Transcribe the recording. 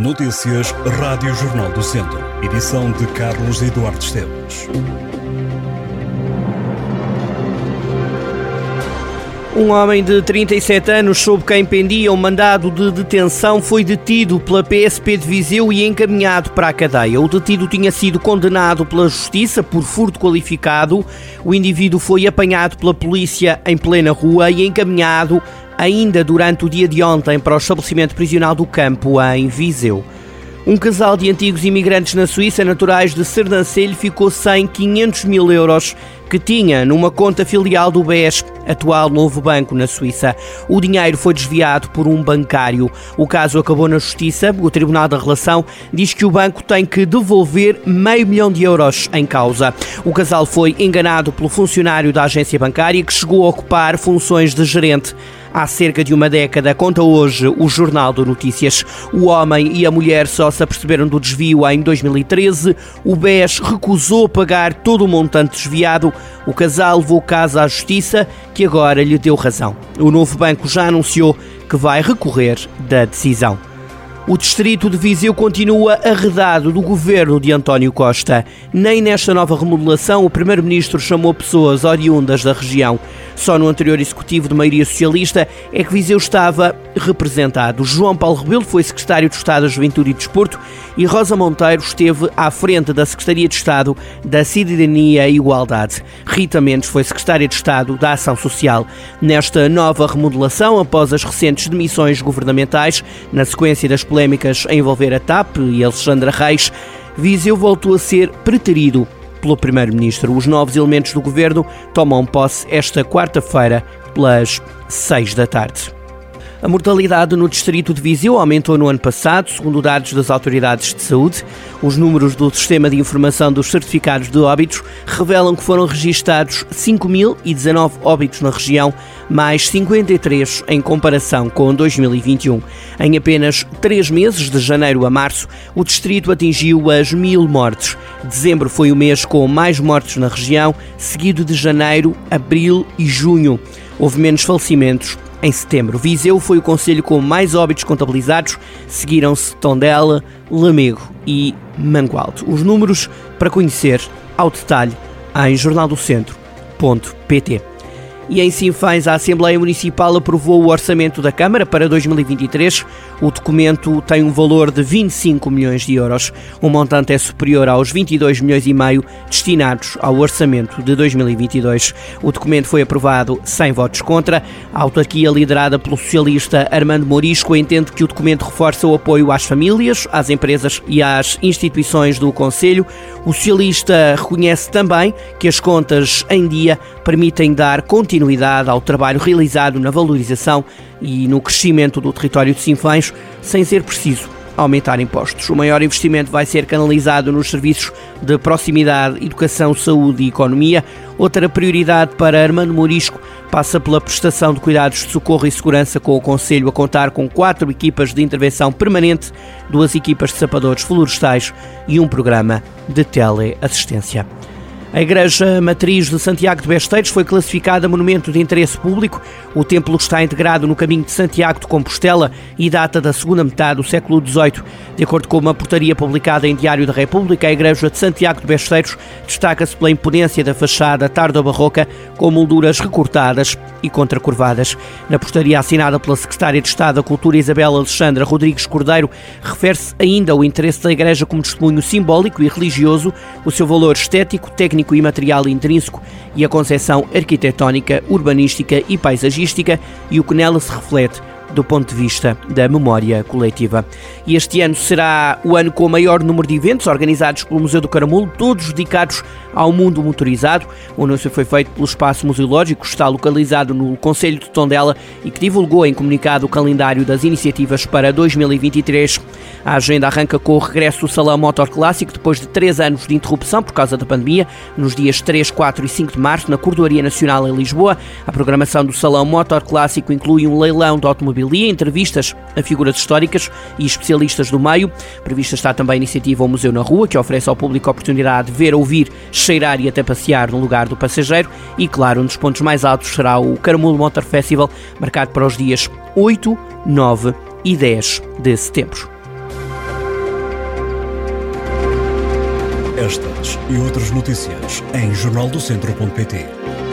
Notícias Rádio Jornal do Centro. Edição de Carlos Eduardo Esteves. Um homem de 37 anos, sob quem pendia um mandado de detenção, foi detido pela PSP de Viseu e encaminhado para a cadeia. O detido tinha sido condenado pela Justiça por furto qualificado. O indivíduo foi apanhado pela polícia em plena rua e encaminhado ainda durante o dia de ontem para o estabelecimento prisional do campo em Viseu. Um casal de antigos imigrantes na Suíça, naturais de Sernancelho, ficou sem 500 mil euros que tinha numa conta filial do BES, atual novo banco na Suíça. O dinheiro foi desviado por um bancário. O caso acabou na Justiça. O Tribunal da Relação diz que o banco tem que devolver meio milhão de euros em causa. O casal foi enganado pelo funcionário da agência bancária que chegou a ocupar funções de gerente há cerca de uma década, conta hoje o Jornal de Notícias. O homem e a mulher só se aperceberam do desvio em 2013. O BES recusou pagar todo o montante desviado o casal levou o caso à Justiça, que agora lhe deu razão. O novo banco já anunciou que vai recorrer da decisão. O distrito de Viseu continua arredado do governo de António Costa. Nem nesta nova remodelação o primeiro-ministro chamou pessoas oriundas da região. Só no anterior executivo de maioria socialista é que Viseu estava representado. João Paulo Rebelo foi secretário de Estado da Juventude e Desporto e Rosa Monteiro esteve à frente da Secretaria de Estado da Cidadania e Igualdade. Rita Mendes foi secretária de Estado da Ação Social. Nesta nova remodelação, após as recentes demissões governamentais, na sequência das polémicas a envolver a TAP e Alexandra Reis, Viseu voltou a ser preterido pelo Primeiro-Ministro. Os novos elementos do governo tomam posse esta quarta-feira, pelas seis da tarde. A mortalidade no distrito de Viseu aumentou no ano passado, segundo dados das autoridades de saúde. Os números do Sistema de Informação dos Certificados de Óbitos revelam que foram registados 5.019 óbitos na região, mais 53 em comparação com 2021. Em apenas três meses, de janeiro a março, o distrito atingiu as mil mortes. Dezembro foi o mês com mais mortes na região, seguido de janeiro, abril e junho. Houve menos falecimentos em setembro. Viseu foi o conselho com mais óbitos contabilizados, seguiram-se Tondela, Lamego e Mangualdo. Os números para conhecer ao detalhe em jornaldocentro.pt. E em Sinfãs, a Assembleia Municipal aprovou o orçamento da Câmara para 2023. O documento tem um valor de 25 milhões de euros. O montante é superior aos 22 milhões e meio destinados ao orçamento de 2022. O documento foi aprovado sem votos contra. A autarquia liderada pelo socialista Armando Morisco entende que o documento reforça o apoio às famílias, às empresas e às instituições do Conselho. O socialista reconhece também que as contas em dia permitem dar continuidade continuidade ao trabalho realizado na valorização e no crescimento do território de Sinfãs, sem ser preciso aumentar impostos. O maior investimento vai ser canalizado nos serviços de proximidade, educação, saúde e economia. Outra prioridade para Armando Morisco passa pela prestação de cuidados de socorro e segurança com o Conselho a contar com quatro equipas de intervenção permanente, duas equipas de sapadores florestais e um programa de teleassistência. A Igreja Matriz de Santiago de Besteiros foi classificada Monumento de Interesse Público. O templo está integrado no caminho de Santiago de Compostela e data da segunda metade do século XVIII. De acordo com uma portaria publicada em Diário da República, a Igreja de Santiago de Besteiros destaca-se pela imponência da fachada tardo-barroca, com molduras recortadas e contracurvadas. Na portaria assinada pela Secretária de Estado da Cultura Isabel Alexandra Rodrigues Cordeiro, refere-se ainda o interesse da Igreja como testemunho simbólico e religioso, o seu valor estético, técnico técnico e material intrínseco e a concepção arquitetónica, urbanística e paisagística e o que nela se reflete do ponto de vista da memória coletiva. E este ano será o ano com o maior número de eventos organizados pelo Museu do Caramulo, todos dedicados ao mundo motorizado. O anúncio foi feito pelo Espaço Museológico, está localizado no Conselho de Tondela e que divulgou em comunicado o calendário das iniciativas para 2023. A agenda arranca com o regresso do Salão Motor Clássico depois de três anos de interrupção por causa da pandemia, nos dias 3, 4 e 5 de março, na Cordoaria Nacional em Lisboa. A programação do Salão Motor Clássico inclui um leilão de Fábio Lia, entrevistas a figuras históricas e especialistas do meio. Prevista está também a iniciativa O Museu na Rua, que oferece ao público a oportunidade de ver, ouvir, cheirar e até passear no lugar do passageiro. E claro, um dos pontos mais altos será o Caramulo Motor Festival, marcado para os dias 8, 9 e 10 de setembro. Estas e outras notícias em jornaldocentro.pt.